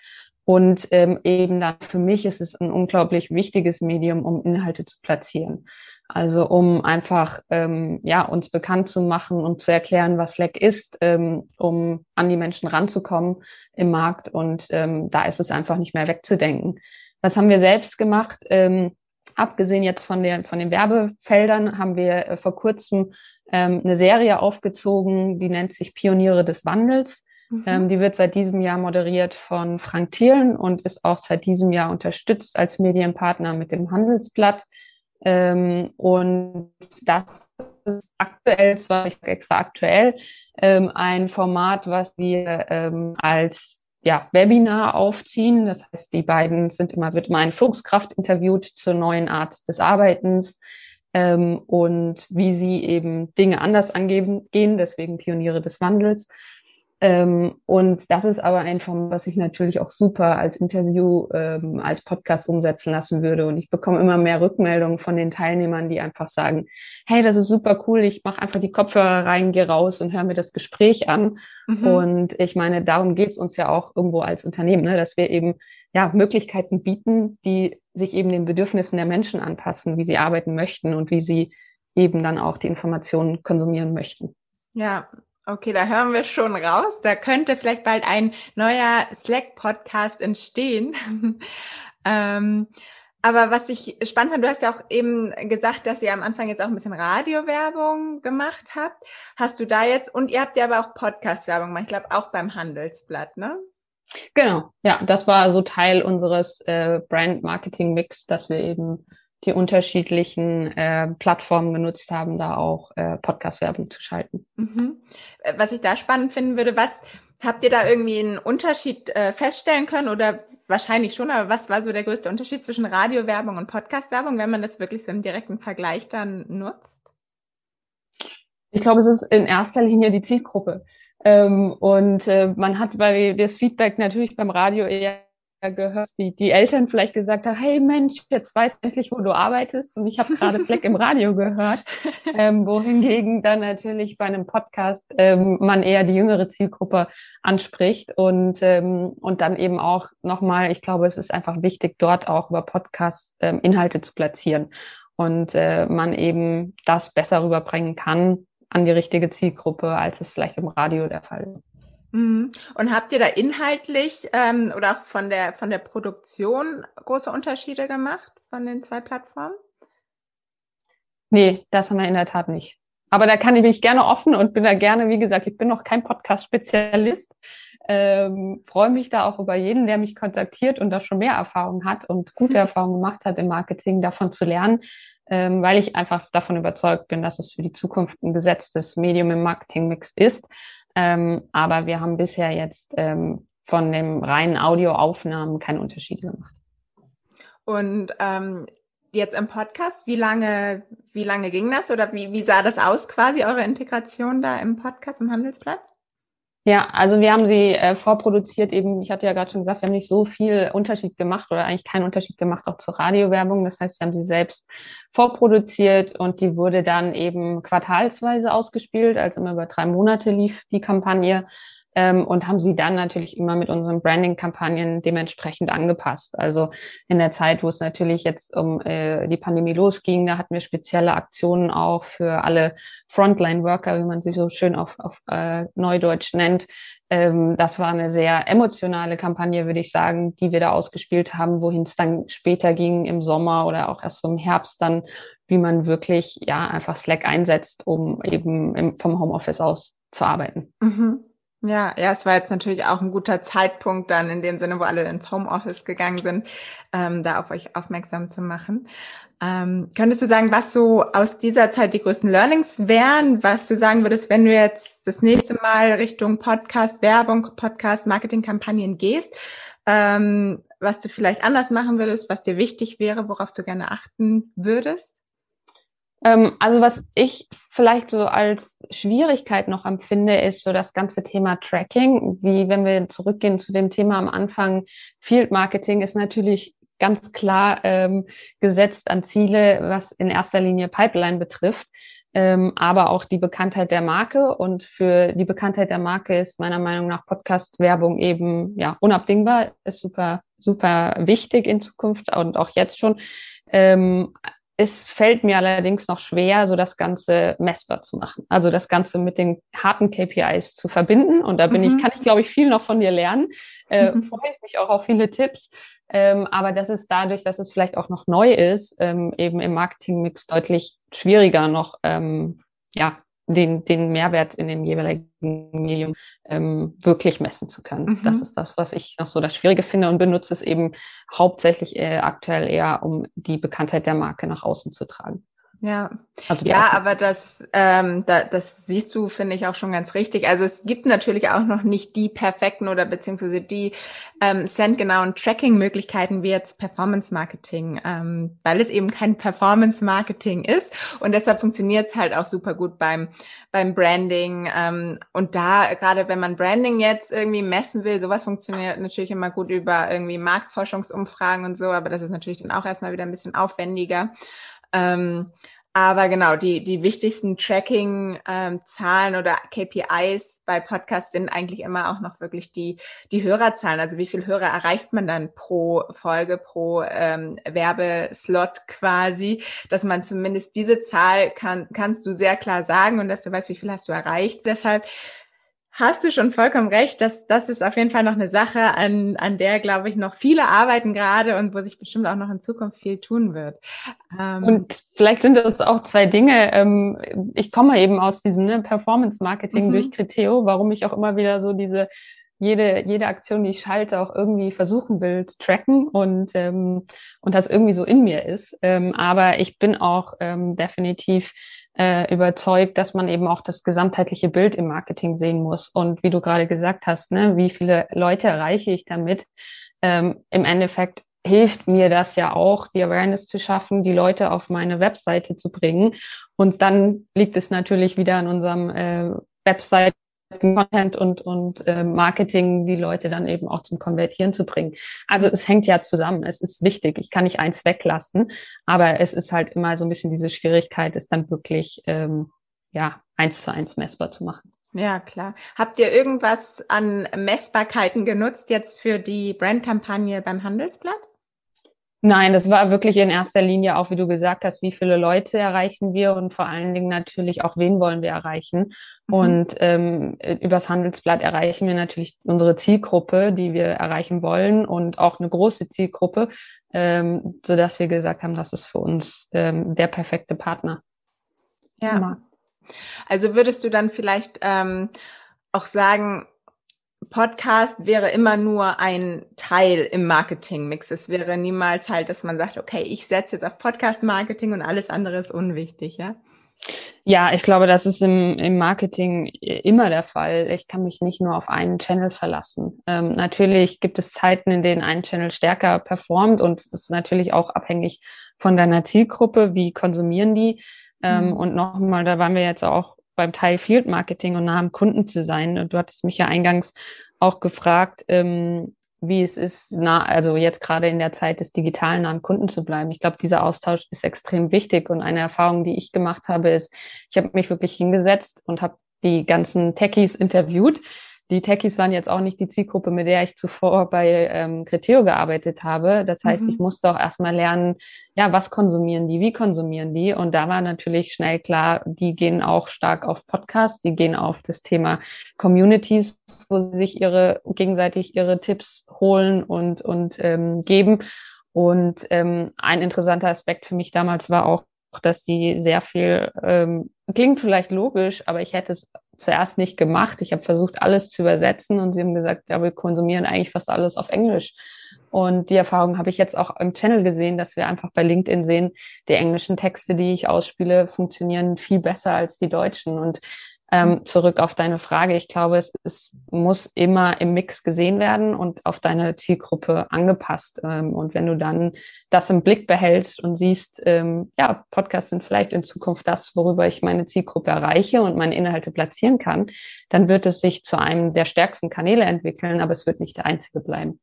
Und ähm, eben dann für mich ist es ein unglaublich wichtiges Medium, um Inhalte zu platzieren. Also um einfach ähm, ja uns bekannt zu machen und zu erklären, was Slack ist, ähm, um an die Menschen ranzukommen im Markt. Und ähm, da ist es einfach nicht mehr wegzudenken. Was haben wir selbst gemacht? Ähm, abgesehen jetzt von, der, von den Werbefeldern haben wir äh, vor kurzem ähm, eine Serie aufgezogen, die nennt sich Pioniere des Wandels. Mhm. Ähm, die wird seit diesem Jahr moderiert von Frank Thielen und ist auch seit diesem Jahr unterstützt als Medienpartner mit dem Handelsblatt. Ähm, und das ist aktuell, zwar nicht extra aktuell, ähm, ein Format, was wir ähm, als ja, Webinar aufziehen. Das heißt, die beiden sind immer, wird immer eine Führungskraft interviewt zur neuen Art des Arbeitens ähm, und wie sie eben Dinge anders angehen, gehen, deswegen Pioniere des Wandels. Ähm, und das ist aber ein Format, was ich natürlich auch super als Interview, ähm, als Podcast umsetzen lassen würde. Und ich bekomme immer mehr Rückmeldungen von den Teilnehmern, die einfach sagen, hey, das ist super cool, ich mache einfach die Kopfhörer rein, gehe raus und höre mir das Gespräch an. Mhm. Und ich meine, darum geht es uns ja auch irgendwo als Unternehmen, ne? dass wir eben ja Möglichkeiten bieten, die sich eben den Bedürfnissen der Menschen anpassen, wie sie arbeiten möchten und wie sie eben dann auch die Informationen konsumieren möchten. Ja, Okay, da hören wir schon raus. Da könnte vielleicht bald ein neuer Slack-Podcast entstehen. ähm, aber was ich spannend fand, du hast ja auch eben gesagt, dass ihr am Anfang jetzt auch ein bisschen Radiowerbung gemacht habt. Hast du da jetzt, und ihr habt ja aber auch Podcast-Werbung gemacht, ich glaube auch beim Handelsblatt, ne? Genau, ja, das war so Teil unseres äh, Brand-Marketing-Mix, dass wir eben die unterschiedlichen äh, Plattformen genutzt haben, da auch äh, Podcast-Werbung zu schalten. Mhm. Äh, was ich da spannend finden würde, was habt ihr da irgendwie einen Unterschied äh, feststellen können oder wahrscheinlich schon, aber was war so der größte Unterschied zwischen Radiowerbung und Podcast-Werbung, wenn man das wirklich so im direkten Vergleich dann nutzt? Ich glaube, es ist in erster Linie die Zielgruppe. Ähm, und äh, man hat bei das Feedback natürlich beim Radio eher gehört, die, die Eltern vielleicht gesagt haben, hey Mensch, jetzt weiß endlich, wo du arbeitest und ich habe gerade Fleck im Radio gehört, ähm, wohingegen dann natürlich bei einem Podcast ähm, man eher die jüngere Zielgruppe anspricht und, ähm, und dann eben auch nochmal, ich glaube, es ist einfach wichtig, dort auch über Podcasts ähm, Inhalte zu platzieren und äh, man eben das besser rüberbringen kann an die richtige Zielgruppe, als es vielleicht im Radio der Fall ist. Mhm. Und habt ihr da inhaltlich ähm, oder auch von der von der Produktion große Unterschiede gemacht von den zwei Plattformen? Nee, das haben wir in der Tat nicht. Aber da kann ich mich gerne offen und bin da gerne, wie gesagt, ich bin noch kein Podcast-Spezialist. Ähm, freue mich da auch über jeden, der mich kontaktiert und da schon mehr Erfahrung hat und gute Erfahrungen gemacht hat im Marketing, davon zu lernen, ähm, weil ich einfach davon überzeugt bin, dass es für die Zukunft ein gesetztes Medium im Marketing-Mix ist ähm, aber wir haben bisher jetzt ähm, von den reinen Audioaufnahmen keine Unterschiede gemacht. Und ähm, jetzt im Podcast, wie lange, wie lange ging das oder wie, wie sah das aus quasi, eure Integration da im Podcast, im Handelsblatt? Ja, also wir haben sie äh, vorproduziert eben, ich hatte ja gerade schon gesagt, wir haben nicht so viel Unterschied gemacht oder eigentlich keinen Unterschied gemacht auch zur Radiowerbung. Das heißt, wir haben sie selbst vorproduziert und die wurde dann eben quartalsweise ausgespielt, also immer über drei Monate lief die Kampagne ähm, und haben sie dann natürlich immer mit unseren Branding-Kampagnen dementsprechend angepasst. Also in der Zeit, wo es natürlich jetzt um äh, die Pandemie losging, da hatten wir spezielle Aktionen auch für alle Frontline-Worker, wie man sie so schön auf, auf äh, Neudeutsch nennt. Ähm, das war eine sehr emotionale Kampagne, würde ich sagen, die wir da ausgespielt haben, wohin es dann später ging im Sommer oder auch erst im Herbst dann, wie man wirklich ja einfach Slack einsetzt, um eben im, vom Homeoffice aus zu arbeiten. Mhm. Ja, ja, es war jetzt natürlich auch ein guter Zeitpunkt dann in dem Sinne, wo alle ins Homeoffice gegangen sind, ähm, da auf euch aufmerksam zu machen. Ähm, könntest du sagen, was so aus dieser Zeit die größten Learnings wären, was du sagen würdest, wenn du jetzt das nächste Mal Richtung Podcast, Werbung, Podcast, Marketingkampagnen gehst, ähm, was du vielleicht anders machen würdest, was dir wichtig wäre, worauf du gerne achten würdest? Ähm, also was ich vielleicht so als Schwierigkeit noch empfinde, ist so das ganze Thema Tracking. Wie wenn wir zurückgehen zu dem Thema am Anfang, Field Marketing ist natürlich ganz klar ähm, gesetzt an Ziele, was in erster Linie Pipeline betrifft. Ähm, aber auch die Bekanntheit der Marke. Und für die Bekanntheit der Marke ist meiner Meinung nach Podcast-Werbung eben ja unabdingbar, ist super, super wichtig in Zukunft und auch jetzt schon. Ähm, es fällt mir allerdings noch schwer, so das Ganze messbar zu machen. Also das Ganze mit den harten KPIs zu verbinden. Und da bin mhm. ich, kann ich, glaube ich, viel noch von dir lernen. Äh, mhm. Freue ich mich auch auf viele Tipps. Ähm, aber das ist dadurch, dass es vielleicht auch noch neu ist, ähm, eben im Marketingmix deutlich schwieriger noch, ähm, ja, den, den Mehrwert in dem jeweiligen Medium ähm, wirklich messen zu können. Mhm. Das ist das, was ich noch so das Schwierige finde und benutze es eben hauptsächlich äh, aktuell eher, um die Bekanntheit der Marke nach außen zu tragen. Ja, also ja, aber das, ähm, da, das siehst du, finde ich, auch schon ganz richtig. Also es gibt natürlich auch noch nicht die perfekten oder beziehungsweise die ähm, centgenauen Tracking-Möglichkeiten wie jetzt Performance-Marketing, ähm, weil es eben kein Performance-Marketing ist und deshalb funktioniert es halt auch super gut beim beim Branding. Ähm, und da, gerade wenn man Branding jetzt irgendwie messen will, sowas funktioniert natürlich immer gut über irgendwie Marktforschungsumfragen und so, aber das ist natürlich dann auch erstmal wieder ein bisschen aufwendiger. Ähm, aber genau, die, die wichtigsten Tracking-Zahlen ähm, oder KPIs bei Podcasts sind eigentlich immer auch noch wirklich die, die Hörerzahlen. Also wie viel Hörer erreicht man dann pro Folge, pro ähm, Werbeslot quasi, dass man zumindest diese Zahl kann, kannst du sehr klar sagen und dass du weißt, wie viel hast du erreicht. Deshalb hast du schon vollkommen recht. dass das ist auf jeden Fall noch eine Sache, an, an der, glaube ich, noch viele arbeiten gerade und wo sich bestimmt auch noch in Zukunft viel tun wird. Ähm, und vielleicht sind das auch zwei Dinge. Ähm, ich komme eben aus diesem ne, Performance-Marketing mhm. durch Criteo, warum ich auch immer wieder so diese jede, jede Aktion, die ich schalte, auch irgendwie versuchen will, zu tracken und, ähm, und das irgendwie so in mir ist. Ähm, aber ich bin auch ähm, definitiv äh, überzeugt, dass man eben auch das gesamtheitliche Bild im Marketing sehen muss. Und wie du gerade gesagt hast, ne, wie viele Leute erreiche ich damit? Ähm, Im Endeffekt hilft mir das ja auch, die Awareness zu schaffen, die Leute auf meine Webseite zu bringen. Und dann liegt es natürlich wieder an unserem äh, Website Content und, und äh, Marketing die Leute dann eben auch zum Konvertieren zu bringen. Also es hängt ja zusammen. Es ist wichtig. Ich kann nicht eins weglassen, aber es ist halt immer so ein bisschen diese Schwierigkeit, es dann wirklich ähm, ja eins zu eins messbar zu machen. Ja, klar. Habt ihr irgendwas an Messbarkeiten genutzt jetzt für die Brandkampagne beim Handelsblatt? Nein, das war wirklich in erster Linie auch, wie du gesagt hast, wie viele Leute erreichen wir und vor allen Dingen natürlich auch, wen wollen wir erreichen. Mhm. Und ähm, übers Handelsblatt erreichen wir natürlich unsere Zielgruppe, die wir erreichen wollen und auch eine große Zielgruppe, ähm, so dass wir gesagt haben, das ist für uns ähm, der perfekte Partner. Ja. Immer. Also würdest du dann vielleicht ähm, auch sagen, Podcast wäre immer nur ein Teil im Marketingmix. Es wäre niemals halt, dass man sagt, okay, ich setze jetzt auf Podcast-Marketing und alles andere ist unwichtig, ja? Ja, ich glaube, das ist im, im Marketing immer der Fall. Ich kann mich nicht nur auf einen Channel verlassen. Ähm, natürlich gibt es Zeiten, in denen ein Channel stärker performt und es ist natürlich auch abhängig von deiner Zielgruppe, wie konsumieren die. Ähm, mhm. Und nochmal, da waren wir jetzt auch beim Teil Field Marketing und nah am Kunden zu sein. Und du hattest mich ja eingangs auch gefragt, ähm, wie es ist, nah, also jetzt gerade in der Zeit des digitalen nah am Kunden zu bleiben. Ich glaube, dieser Austausch ist extrem wichtig. Und eine Erfahrung, die ich gemacht habe, ist, ich habe mich wirklich hingesetzt und habe die ganzen Techies interviewt die Techies waren jetzt auch nicht die Zielgruppe, mit der ich zuvor bei ähm, Criteo gearbeitet habe. Das heißt, mhm. ich musste auch erstmal lernen, ja, was konsumieren die, wie konsumieren die? Und da war natürlich schnell klar, die gehen auch stark auf Podcasts, die gehen auf das Thema Communities, wo sie sich ihre gegenseitig ihre Tipps holen und, und ähm, geben. Und ähm, ein interessanter Aspekt für mich damals war auch, dass sie sehr viel, ähm, klingt vielleicht logisch, aber ich hätte es zuerst nicht gemacht. Ich habe versucht, alles zu übersetzen und sie haben gesagt, ja, wir konsumieren eigentlich fast alles auf Englisch. Und die Erfahrung habe ich jetzt auch im Channel gesehen, dass wir einfach bei LinkedIn sehen, die englischen Texte, die ich ausspiele, funktionieren viel besser als die deutschen. Und ähm, zurück auf deine Frage. Ich glaube, es, es muss immer im Mix gesehen werden und auf deine Zielgruppe angepasst. Ähm, und wenn du dann das im Blick behältst und siehst, ähm, ja, Podcasts sind vielleicht in Zukunft das, worüber ich meine Zielgruppe erreiche und meine Inhalte platzieren kann, dann wird es sich zu einem der stärksten Kanäle entwickeln, aber es wird nicht der einzige bleiben.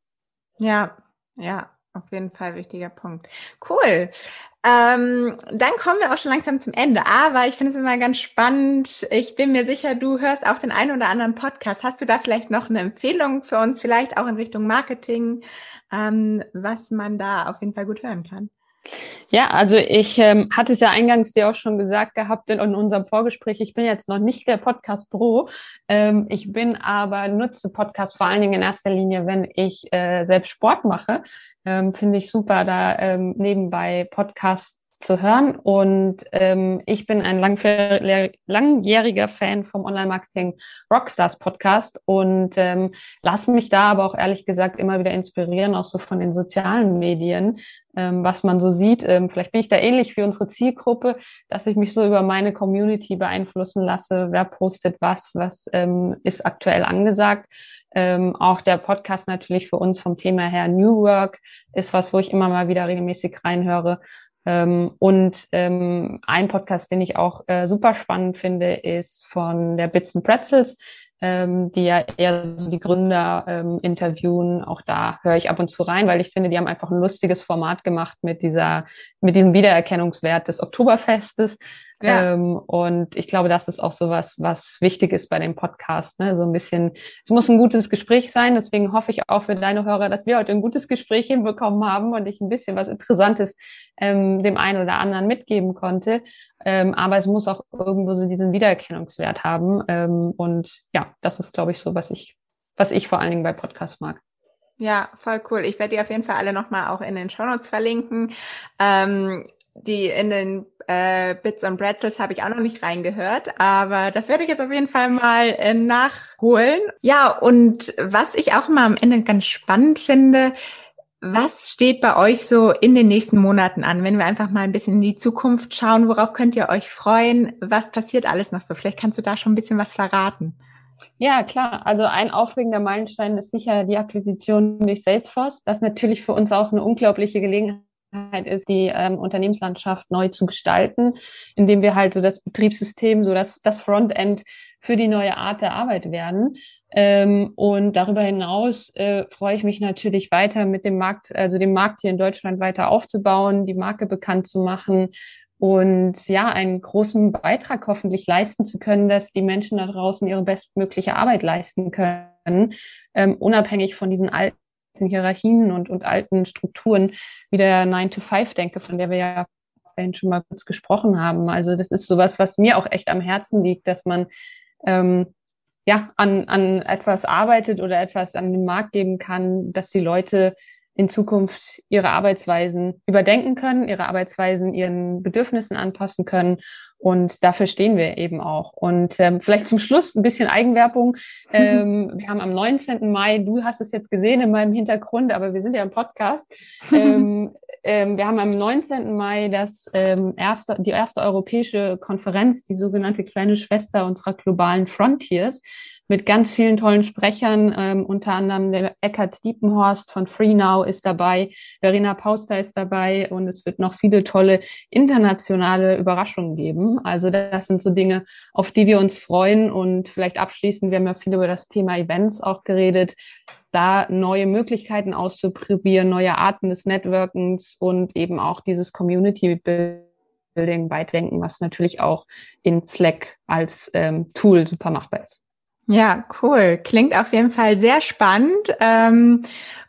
Ja, ja, auf jeden Fall wichtiger Punkt. Cool. Ähm, dann kommen wir auch schon langsam zum Ende. Aber ich finde es immer ganz spannend. Ich bin mir sicher, du hörst auch den einen oder anderen Podcast. Hast du da vielleicht noch eine Empfehlung für uns, vielleicht auch in Richtung Marketing, ähm, was man da auf jeden Fall gut hören kann? Ja, also ich ähm, hatte es ja eingangs dir auch schon gesagt gehabt in, in unserem Vorgespräch, ich bin jetzt noch nicht der Podcast Pro. Ähm, ich bin aber nutze Podcast vor allen Dingen in erster Linie, wenn ich äh, selbst Sport mache. Ähm, Finde ich super, da ähm, nebenbei Podcasts zu hören. Und ähm, ich bin ein langjähriger Fan vom Online-Marketing Rockstars Podcast und ähm, lasse mich da aber auch ehrlich gesagt immer wieder inspirieren, auch so von den sozialen Medien, was man so sieht. Ähm, vielleicht bin ich da ähnlich wie unsere Zielgruppe, dass ich mich so über meine Community beeinflussen lasse. Wer postet was? Was ähm, ist aktuell angesagt? Ähm, auch der Podcast natürlich für uns vom Thema her New Work ist was, wo ich immer mal wieder regelmäßig reinhöre. Ähm, und ähm, ein Podcast, den ich auch äh, super spannend finde, ist von der Bits and Pretzels, ähm, die ja eher die Gründer ähm, interviewen. Auch da höre ich ab und zu rein, weil ich finde, die haben einfach ein lustiges Format gemacht mit dieser, mit diesem Wiedererkennungswert des Oktoberfestes. Ja. Ähm, und ich glaube, das ist auch so was, was wichtig ist bei dem Podcast. Ne? So ein bisschen, es muss ein gutes Gespräch sein. Deswegen hoffe ich auch für deine Hörer, dass wir heute ein gutes Gespräch hinbekommen haben und ich ein bisschen was Interessantes ähm, dem einen oder anderen mitgeben konnte. Ähm, aber es muss auch irgendwo so diesen Wiedererkennungswert haben. Ähm, und ja, das ist, glaube ich, so, was ich, was ich vor allen Dingen bei Podcasts mag. Ja, voll cool. Ich werde die auf jeden Fall alle nochmal auch in den Show Notes verlinken. Ähm, die in den äh, Bits und Bretzels habe ich auch noch nicht reingehört, aber das werde ich jetzt auf jeden Fall mal äh, nachholen. Ja, und was ich auch mal am Ende ganz spannend finde, was steht bei euch so in den nächsten Monaten an, wenn wir einfach mal ein bisschen in die Zukunft schauen? Worauf könnt ihr euch freuen? Was passiert alles noch so? Vielleicht kannst du da schon ein bisschen was verraten. Ja, klar. Also ein aufregender Meilenstein ist sicher die Akquisition durch Salesforce. Ist natürlich für uns auch eine unglaubliche Gelegenheit ist, die ähm, Unternehmenslandschaft neu zu gestalten, indem wir halt so das Betriebssystem, so das, das Frontend für die neue Art der Arbeit werden. Ähm, und darüber hinaus äh, freue ich mich natürlich weiter mit dem Markt, also dem Markt hier in Deutschland weiter aufzubauen, die Marke bekannt zu machen und ja, einen großen Beitrag hoffentlich leisten zu können, dass die Menschen da draußen ihre bestmögliche Arbeit leisten können, ähm, unabhängig von diesen alten Hierarchien und, und alten Strukturen wie der 9-to-5-Denke, von der wir ja vorhin schon mal kurz gesprochen haben. Also das ist sowas, was mir auch echt am Herzen liegt, dass man ähm, ja an, an etwas arbeitet oder etwas an den Markt geben kann, dass die Leute in Zukunft ihre Arbeitsweisen überdenken können, ihre Arbeitsweisen ihren Bedürfnissen anpassen können. Und dafür stehen wir eben auch. Und ähm, vielleicht zum Schluss ein bisschen Eigenwerbung. Ähm, wir haben am 19. Mai, du hast es jetzt gesehen in meinem Hintergrund, aber wir sind ja im Podcast. Ähm, ähm, wir haben am 19. Mai das ähm, erste, die erste europäische Konferenz, die sogenannte kleine Schwester unserer globalen Frontiers mit ganz vielen tollen Sprechern, ähm, unter anderem der Eckhard Diepenhorst von FreeNow ist dabei, Verena Pauster ist dabei und es wird noch viele tolle internationale Überraschungen geben. Also das sind so Dinge, auf die wir uns freuen und vielleicht abschließend, wir haben ja viel über das Thema Events auch geredet, da neue Möglichkeiten auszuprobieren, neue Arten des Networkens und eben auch dieses Community Building weitdenken, was natürlich auch in Slack als ähm, Tool super machbar ist. Ja, cool. Klingt auf jeden Fall sehr spannend. Ähm,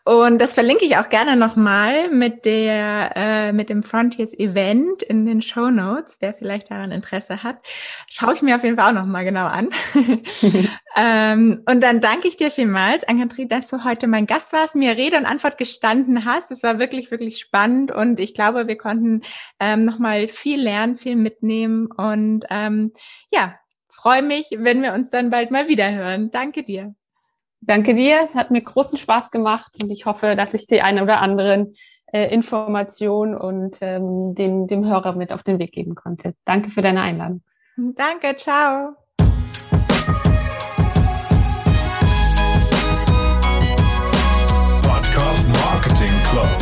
und das verlinke ich auch gerne nochmal mit der, äh, mit dem Frontiers Event in den Show Notes, wer vielleicht daran Interesse hat. Schaue ich mir auf jeden Fall auch nochmal genau an. ähm, und dann danke ich dir vielmals, Ann-Kathrin, dass du heute mein Gast warst, mir Rede und Antwort gestanden hast. Es war wirklich, wirklich spannend und ich glaube, wir konnten ähm, nochmal viel lernen, viel mitnehmen und ähm, ja, freue mich, wenn wir uns dann bald mal wieder hören. Danke dir. Danke dir. Es hat mir großen Spaß gemacht und ich hoffe, dass ich die eine oder anderen äh, Information und ähm, den, dem Hörer mit auf den Weg geben konnte. Danke für deine Einladung. Danke, ciao. Podcast Marketing Club.